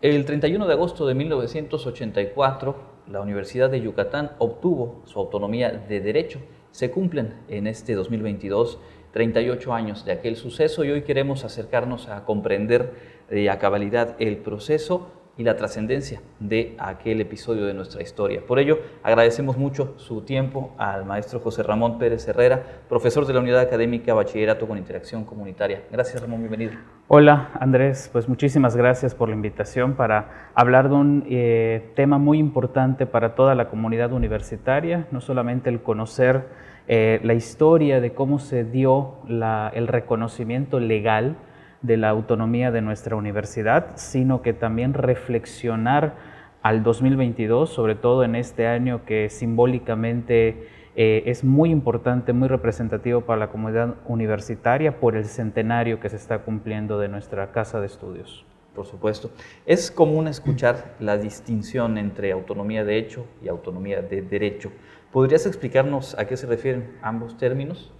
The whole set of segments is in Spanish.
El 31 de agosto de 1984, la Universidad de Yucatán obtuvo su autonomía de derecho. Se cumplen en este 2022 38 años de aquel suceso y hoy queremos acercarnos a comprender eh, a cabalidad el proceso y la trascendencia de aquel episodio de nuestra historia. Por ello, agradecemos mucho su tiempo al maestro José Ramón Pérez Herrera, profesor de la Unidad Académica Bachillerato con Interacción Comunitaria. Gracias, Ramón, bienvenido. Hola, Andrés, pues muchísimas gracias por la invitación para hablar de un eh, tema muy importante para toda la comunidad universitaria, no solamente el conocer eh, la historia de cómo se dio el reconocimiento legal, de la autonomía de nuestra universidad, sino que también reflexionar al 2022, sobre todo en este año que simbólicamente eh, es muy importante, muy representativo para la comunidad universitaria por el centenario que se está cumpliendo de nuestra casa de estudios. Por supuesto. Es común escuchar la distinción entre autonomía de hecho y autonomía de derecho. ¿Podrías explicarnos a qué se refieren ambos términos?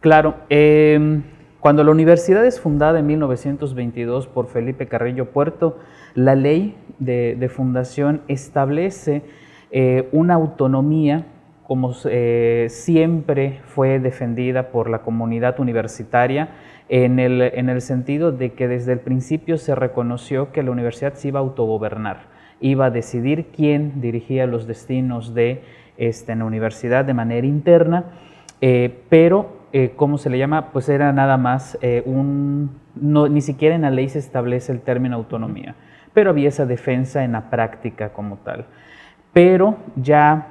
Claro. Eh, cuando la universidad es fundada en 1922 por Felipe Carrillo Puerto, la ley de, fundación establece eh, una autonomía como eh, siempre fue defendida por la comunidad universitaria, en el, en el, sentido de que desde el principio se reconoció que la universidad se iba a autogobernar, iba a decidir quién dirigía los destinos de este, la universidad de manera interna, eh, pero eh, ¿cómo se le llama? Pues era nada más eh, un, no, ni siquiera en la ley se establece el término autonomía, pero había esa defensa en la práctica como tal. Pero ya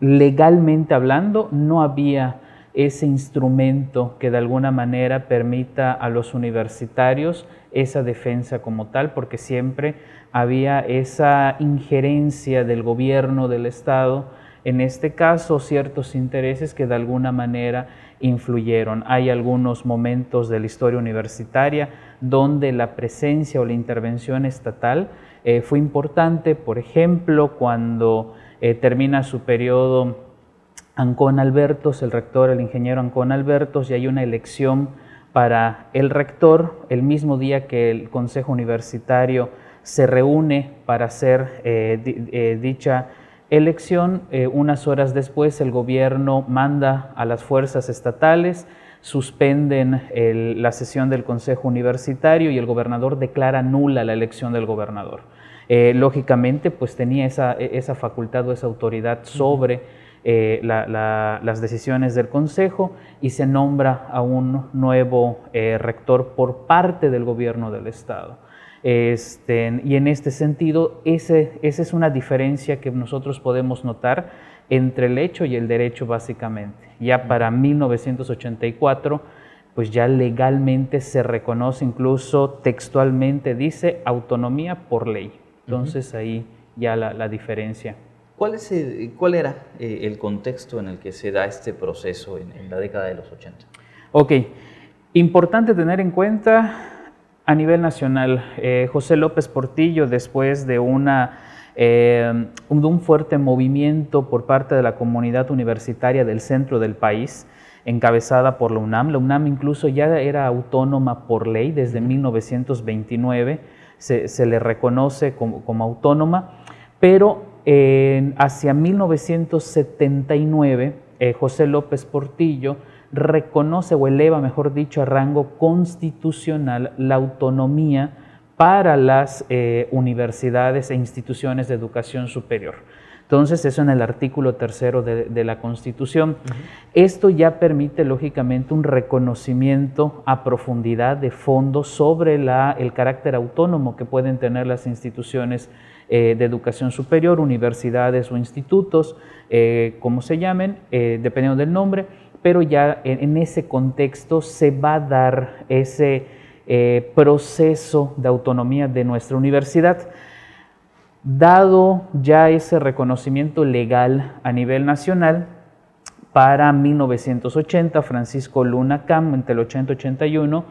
legalmente hablando, no había ese instrumento que de alguna manera permita a los universitarios esa defensa como tal, porque siempre había esa injerencia del gobierno, del Estado, en este caso ciertos intereses que de alguna manera influyeron. Hay algunos momentos de la historia universitaria donde la presencia o la intervención estatal eh, fue importante, por ejemplo, cuando eh, termina su periodo Ancón Albertos, el rector, el ingeniero Ancón Albertos, y hay una elección para el rector el mismo día que el Consejo Universitario se reúne para hacer eh, dicha elección, eh, unas horas después el gobierno manda a las fuerzas estatales, suspenden la sesión del Consejo Universitario y el gobernador declara nula la elección del gobernador. Eh, lógicamente, pues tenía esa, esa, facultad o esa autoridad sobre eh, las decisiones del Consejo y se nombra a un nuevo rector por parte del gobierno del Estado. Este, y en este sentido, ese, esa es una diferencia que nosotros podemos notar entre el hecho y el derecho básicamente. Ya para 1984, pues ya legalmente se reconoce, incluso textualmente dice autonomía por ley. Entonces ahí ya la, diferencia. ¿Cuál, es ¿Cuál era eh, el contexto en el que se da este proceso en, en la década de los 80? Ok, importante tener en cuenta a nivel nacional, eh, José López Portillo, después de, una, eh, un fuerte movimiento por parte de la comunidad universitaria del centro del país, encabezada por la UNAM, la UNAM incluso ya era autónoma por ley desde 1929, se, le reconoce como, autónoma, pero hacia 1979, eh, José López Portillo, reconoce o eleva, mejor dicho, a rango constitucional la autonomía para las eh, universidades e instituciones de educación superior. Entonces, eso en el artículo tercero de, la Constitución. Esto ya permite, lógicamente, un reconocimiento a profundidad de fondo sobre la, el carácter autónomo que pueden tener las instituciones eh, de educación superior, universidades o institutos, eh, como se llamen, dependiendo del nombre pero ya en, ese contexto se va a dar ese eh, proceso de autonomía de nuestra universidad. Dado ya ese reconocimiento legal a nivel nacional, para 1980, Francisco Luna Cam, entre el 80 y 81,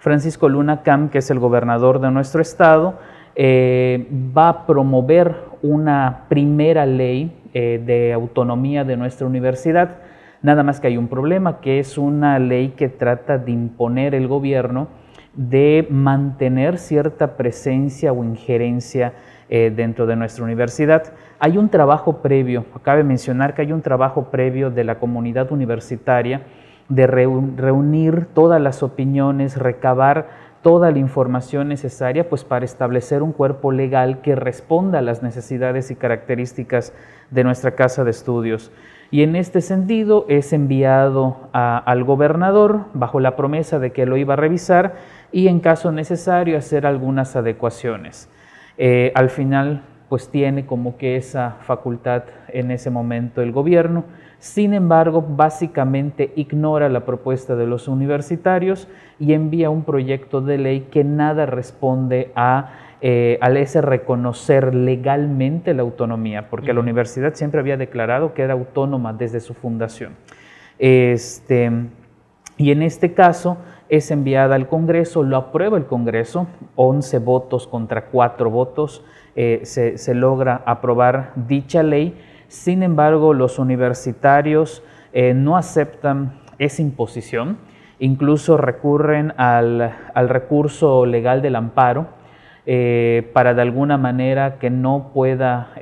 Francisco Luna Cam, que es el gobernador de nuestro estado, eh, va a promover una primera ley eh, de autonomía de nuestra universidad Nada más que hay un problema, que es una ley que trata de imponer el gobierno de mantener cierta presencia o injerencia eh, dentro de nuestra universidad. Hay un trabajo previo, cabe mencionar que hay un trabajo previo de la comunidad universitaria de reunir todas las opiniones, recabar toda la información necesaria pues para establecer un cuerpo legal que responda a las necesidades y características de nuestra casa de estudios. Y en este sentido es enviado al gobernador bajo la promesa de que lo iba a revisar y en caso necesario hacer algunas adecuaciones. Eh, al final pues tiene como que esa facultad en ese momento el gobierno. Sin embargo, básicamente ignora la propuesta de los universitarios y envía un proyecto de ley que nada responde a, eh, ese reconocer legalmente la autonomía, porque la universidad siempre había declarado que era autónoma desde su fundación. Este, y en este caso es enviada al Congreso, lo aprueba el Congreso, 11 votos contra 4 votos eh, se, logra aprobar dicha ley. Sin embargo, los universitarios eh, no aceptan esa imposición, incluso recurren al, recurso legal del amparo eh, para de alguna manera que no pueda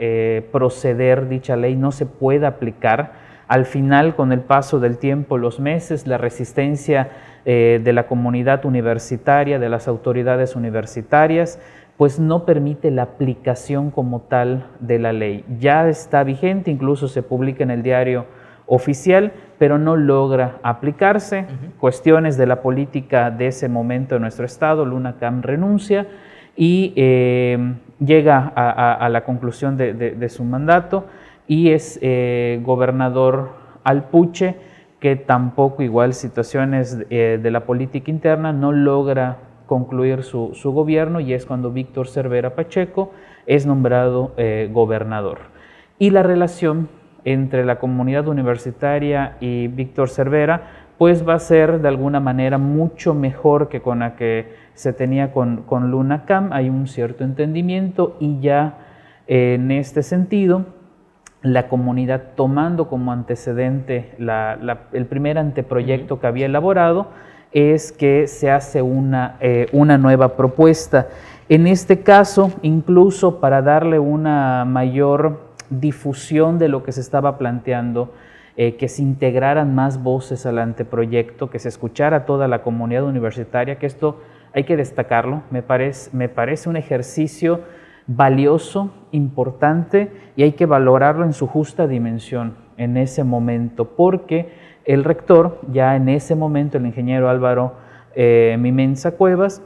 proceder dicha ley, no se pueda aplicar. Al final, con el paso del tiempo, los meses, la resistencia de la comunidad universitaria, de las autoridades universitarias, pues no permite la aplicación como tal de la ley. Ya está vigente, incluso se publica en el diario oficial, pero no logra aplicarse. Cuestiones de la política de ese momento en nuestro estado, Luna Cam renuncia y eh, llega a, la conclusión de, su mandato y es eh, gobernador Alpuche, que tampoco igual situaciones eh, de la política interna no logra concluir su, gobierno y es cuando Víctor Cervera Pacheco es nombrado eh, gobernador. Y la relación entre la comunidad universitaria y Víctor Cervera pues va a ser de alguna manera mucho mejor que con la que se tenía con, con Luna Cam. Hay un cierto entendimiento y ya en este sentido la comunidad tomando como antecedente el primer anteproyecto que había elaborado, es que se hace una, eh, una nueva propuesta. En este caso, incluso para darle una mayor difusión de lo que se estaba planteando, eh, que se integraran más voces al anteproyecto, que se escuchara toda la comunidad universitaria, que esto hay que destacarlo, me parece, me parece un ejercicio valioso, importante y hay que valorarlo en su justa dimensión en ese momento, porque el rector, ya en ese momento el ingeniero Álvaro eh, Mimensa Cuevas,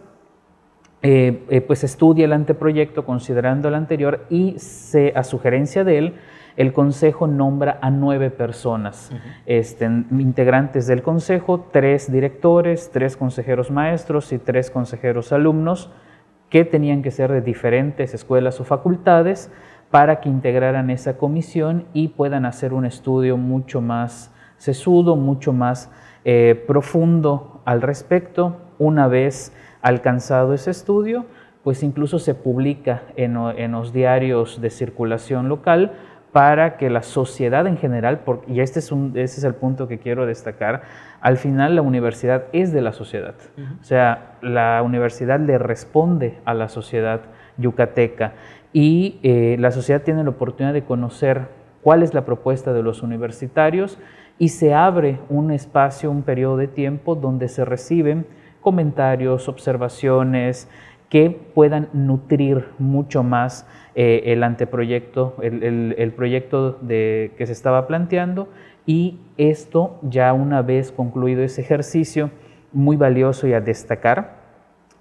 eh, eh, pues estudia el anteproyecto considerando el anterior y se, a sugerencia de él, el Consejo nombra a nueve personas, este, integrantes del Consejo, tres directores, tres consejeros maestros y tres consejeros alumnos, que tenían que ser de diferentes escuelas o facultades para que integraran esa comisión y puedan hacer un estudio mucho más sesudo, mucho más eh, profundo al respecto. Una vez alcanzado ese estudio, pues incluso se publica en, los diarios de circulación local para que la sociedad en general, y este es, un, este es el punto que quiero destacar, al final la universidad es de la sociedad. O sea, la universidad le responde a la sociedad yucateca y eh, la sociedad tiene la oportunidad de conocer cuál es la propuesta de los universitarios y se abre un espacio, un periodo de tiempo donde se reciben comentarios, observaciones que puedan nutrir mucho más eh, el anteproyecto, el, proyecto de, que se estaba planteando. Y esto ya una vez concluido ese ejercicio muy valioso y a destacar,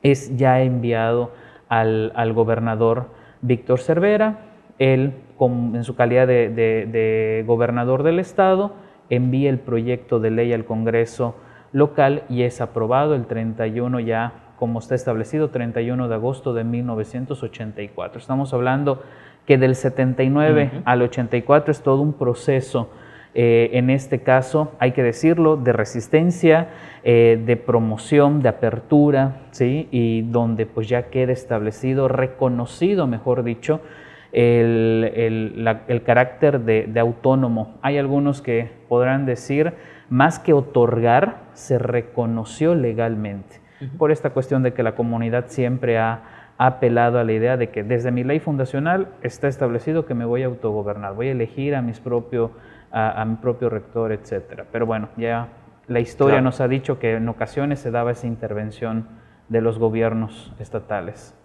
es ya enviado al, gobernador Víctor Cervera, él en su calidad de gobernador del estado, envía el proyecto de ley al Congreso local y es aprobado el 31 ya, como está establecido, 31 de agosto de 1984. Estamos hablando que del 79 al 84 es todo un proceso, eh, en este caso, hay que decirlo, de resistencia, eh, de promoción, de apertura, ¿sí? y donde pues ya queda establecido, reconocido, mejor dicho, el, carácter de, autónomo. Hay algunos que podrán decir, más que otorgar, se reconoció legalmente. por esta cuestión de que la comunidad siempre ha apelado a la idea de que desde mi ley fundacional está establecido que me voy a autogobernar, voy a elegir a, mis propio, a, mi propio rector, etc. Pero bueno, ya la historia nos ha dicho que en ocasiones se daba esa intervención de los gobiernos estatales.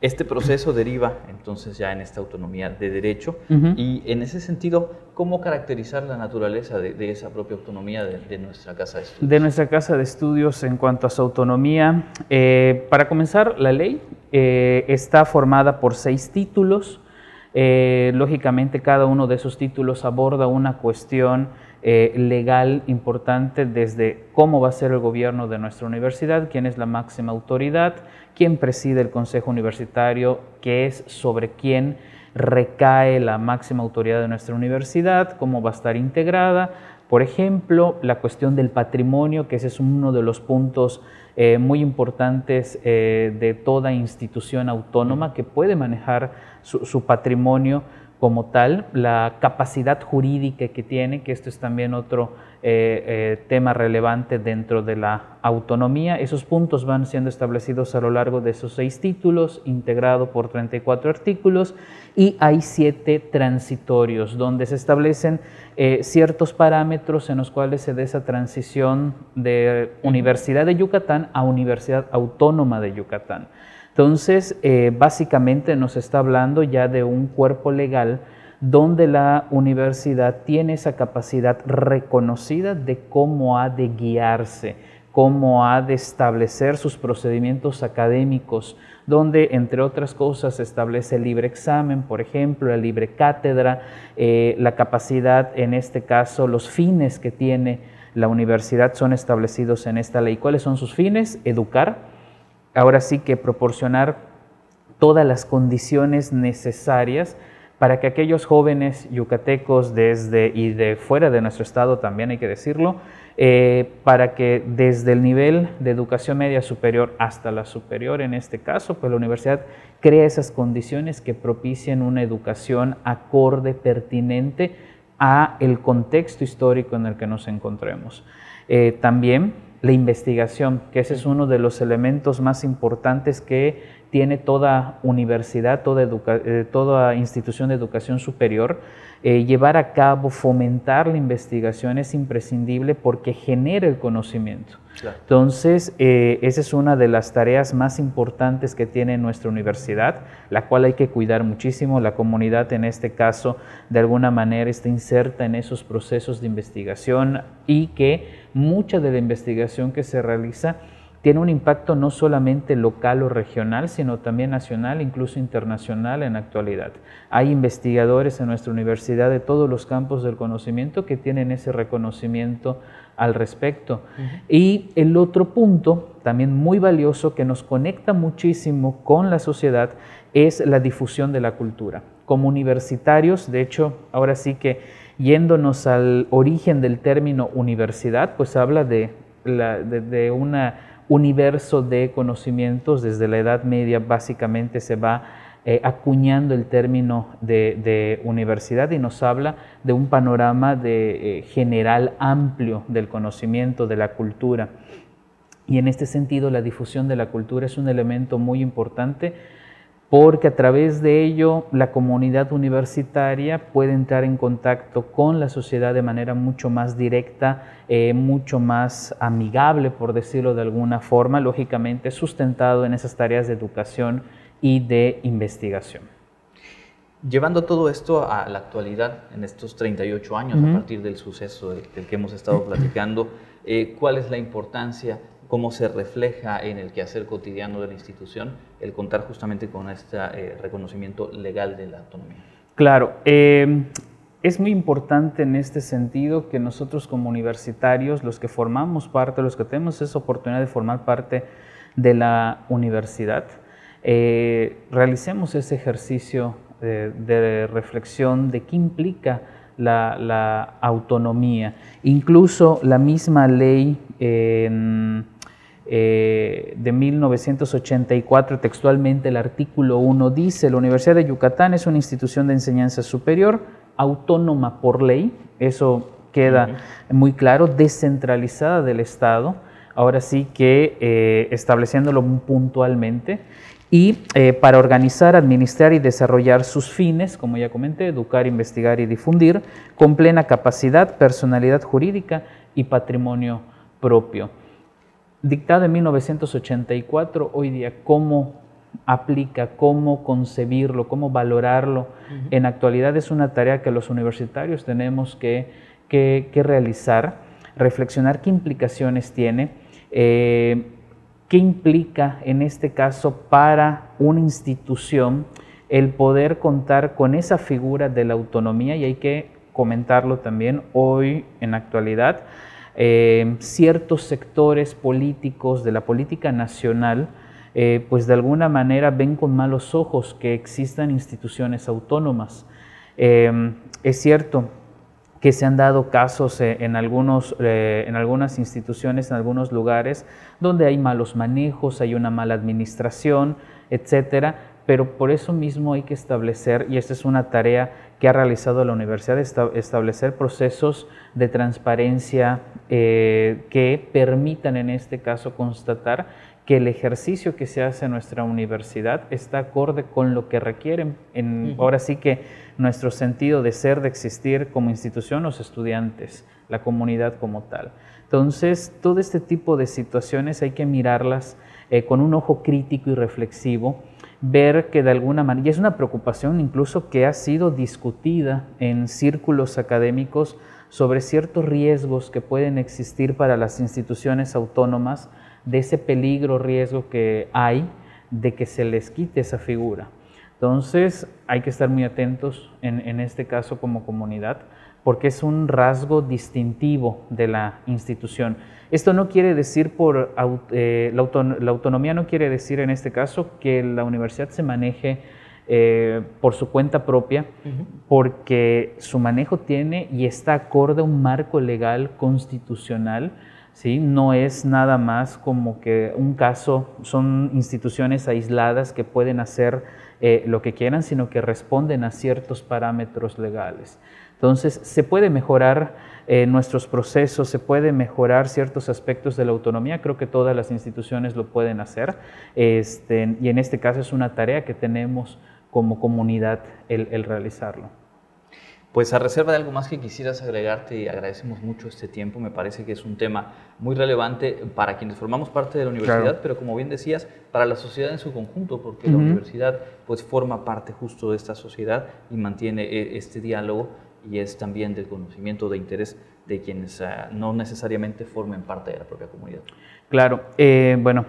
Este proceso deriva entonces ya en esta autonomía de derecho y en ese sentido, ¿cómo caracterizar la naturaleza de, esa propia autonomía de, nuestra casa de estudios? De nuestra casa de estudios en cuanto a su autonomía, eh, para comenzar, la ley eh, está formada por seis títulos. Eh, lógicamente, cada uno de esos títulos aborda una cuestión legal importante desde cómo va a ser el gobierno de nuestra universidad, quién es la máxima autoridad, quién preside el Consejo Universitario, qué es sobre quién recae la máxima autoridad de nuestra universidad, cómo va a estar integrada. Por ejemplo, la cuestión del patrimonio, que ese es uno de los puntos eh, muy importantes eh, de toda institución autónoma que puede manejar su patrimonio como tal, la capacidad jurídica que tiene, que esto es también otro eh, eh, tema relevante dentro de la autonomía. Esos puntos van siendo establecidos a lo largo de esos seis títulos, integrado por 34 artículos, y hay siete transitorios, donde se establecen eh, ciertos parámetros en los cuales se da esa transición de Universidad de Yucatán a Universidad Autónoma de Yucatán. Entonces, básicamente nos está hablando ya de un cuerpo legal donde la universidad tiene esa capacidad reconocida de cómo ha de guiarse, cómo ha de establecer sus procedimientos académicos, donde, entre otras cosas, se establece el libre examen, por ejemplo, la libre cátedra, eh, la capacidad, en este caso, los fines que tiene la universidad son establecidos en esta ley. ¿Cuáles son sus fines? Educar, ahora sí que proporcionar todas las condiciones necesarias para que aquellos jóvenes yucatecos desde y de fuera de nuestro estado, también hay que decirlo, eh, para que desde el nivel de educación media superior hasta la superior, en este caso, pues la universidad crea esas condiciones que propicien una educación acorde, pertinente a el contexto histórico en el que nos encontremos. Eh, también la investigación, que ese es uno de los elementos más importantes que tiene toda universidad, toda, eh, toda institución de educación superior, eh, llevar a cabo, fomentar la investigación es imprescindible porque genera el conocimiento. Entonces, eh, esa es una de las tareas más importantes que tiene nuestra universidad, la cual hay que cuidar muchísimo. La comunidad, en este caso, de alguna manera está inserta en esos procesos de investigación y que mucha de la investigación que se realiza tiene un impacto no solamente local o regional, sino también nacional, incluso internacional en actualidad. Hay investigadores en nuestra universidad de todos los campos del conocimiento que tienen ese reconocimiento al respecto. Y el otro punto, también muy valioso, que nos conecta muchísimo con la sociedad, es la difusión de la cultura. Como universitarios, de hecho, ahora sí que yéndonos al origen del término universidad, pues habla de, de una universo de conocimientos. Desde la Edad Media básicamente se va eh, acuñando el término de, universidad y nos habla de un panorama de, eh, general amplio del conocimiento, de la cultura. Y en este sentido la difusión de la cultura es un elemento muy importante porque a través de ello la comunidad universitaria puede entrar en contacto con la sociedad de manera mucho más directa, eh, mucho más amigable, por decirlo de alguna forma, lógicamente sustentado en esas tareas de educación y de investigación. Llevando todo esto a la actualidad, en estos 38 años, a partir del suceso del, que hemos estado platicando, eh, ¿cuál es la importancia cómo se refleja en el quehacer cotidiano de la institución el contar justamente con este eh, reconocimiento legal de la autonomía. Claro, eh, es muy importante en este sentido que nosotros como universitarios, los que formamos parte, los que tenemos esa oportunidad de formar parte de la universidad, eh, realicemos ese ejercicio de, reflexión de qué implica la, autonomía. Incluso la misma ley en eh, de 1984, textualmente el artículo 1 dice, la Universidad de Yucatán es una institución de enseñanza superior, autónoma por ley, eso queda muy claro, descentralizada del Estado, ahora sí que eh, estableciéndolo puntualmente, y eh, para organizar, administrar y desarrollar sus fines, como ya comenté, educar, investigar y difundir, con plena capacidad, personalidad jurídica y patrimonio propio. Dictado en 1984, hoy día, ¿cómo aplica, cómo concebirlo, cómo valorarlo? En actualidad es una tarea que los universitarios tenemos que, realizar, reflexionar qué implicaciones tiene. Eh, ¿Qué implica en este caso para una institución el poder contar con esa figura de la autonomía? Y hay que comentarlo también hoy en actualidad. Eh, ciertos sectores políticos de la política nacional, eh, pues de alguna manera ven con malos ojos que existan instituciones autónomas. Eh, es cierto, que se han dado casos eh, en, algunos, en algunas instituciones, en algunos lugares, donde hay malos manejos, hay una mala administración, etcétera, pero por eso mismo hay que establecer, y esta es una tarea que ha realizado la universidad, establecer procesos de transparencia eh, que permitan en este caso constatar que el ejercicio que se hace en nuestra universidad está acorde con lo que requieren, en, ahora sí que nuestro sentido de ser, de existir como institución, los estudiantes, la comunidad como tal. Entonces, todo este tipo de situaciones hay que mirarlas eh, con un ojo crítico y reflexivo, ver que de alguna manera, y es una preocupación incluso que ha sido discutida en círculos académicos sobre ciertos riesgos que pueden existir para las instituciones autónomas, de ese peligro, riesgo que hay de que se les quite esa figura. Entonces hay que estar muy atentos en, este caso como comunidad porque es un rasgo distintivo de la institución. Esto no quiere decir por eh, la, autonomía no quiere decir en este caso que la universidad se maneje eh, por su cuenta propia, porque su manejo tiene y está acorde a un marco legal constitucional ¿sí? No es nada más como que un caso, son instituciones aisladas que pueden hacer eh, lo que quieran, sino que responden a ciertos parámetros legales. Entonces, se puede mejorar eh, nuestros procesos, se puede mejorar ciertos aspectos de la autonomía, creo que todas las instituciones lo pueden hacer, este, y en este caso es una tarea que tenemos como comunidad el realizarlo. Pues a reserva de algo más que quisieras agregarte, agradecemos mucho este tiempo, me parece que es un tema muy relevante para quienes formamos parte de la universidad, pero como bien decías, para la sociedad en su conjunto, porque la universidad pues forma parte justo de esta sociedad y mantiene eh, este diálogo y es también del conocimiento de interés de quienes ah, no necesariamente formen parte de la propia comunidad. Claro, eh, bueno,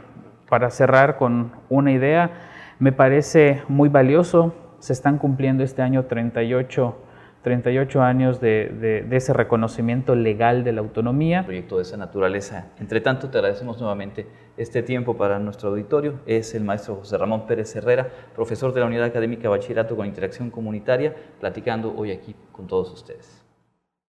para cerrar con una idea, me parece muy valioso, se están cumpliendo este año 38 38 años de, ese reconocimiento legal de la autonomía. proyecto de esa naturaleza. Entre tanto, te agradecemos nuevamente este tiempo para nuestro auditorio. Es el maestro José Ramón Pérez Herrera, profesor de la Unidad Académica Bachillerato con Interacción Comunitaria, platicando hoy aquí con todos ustedes.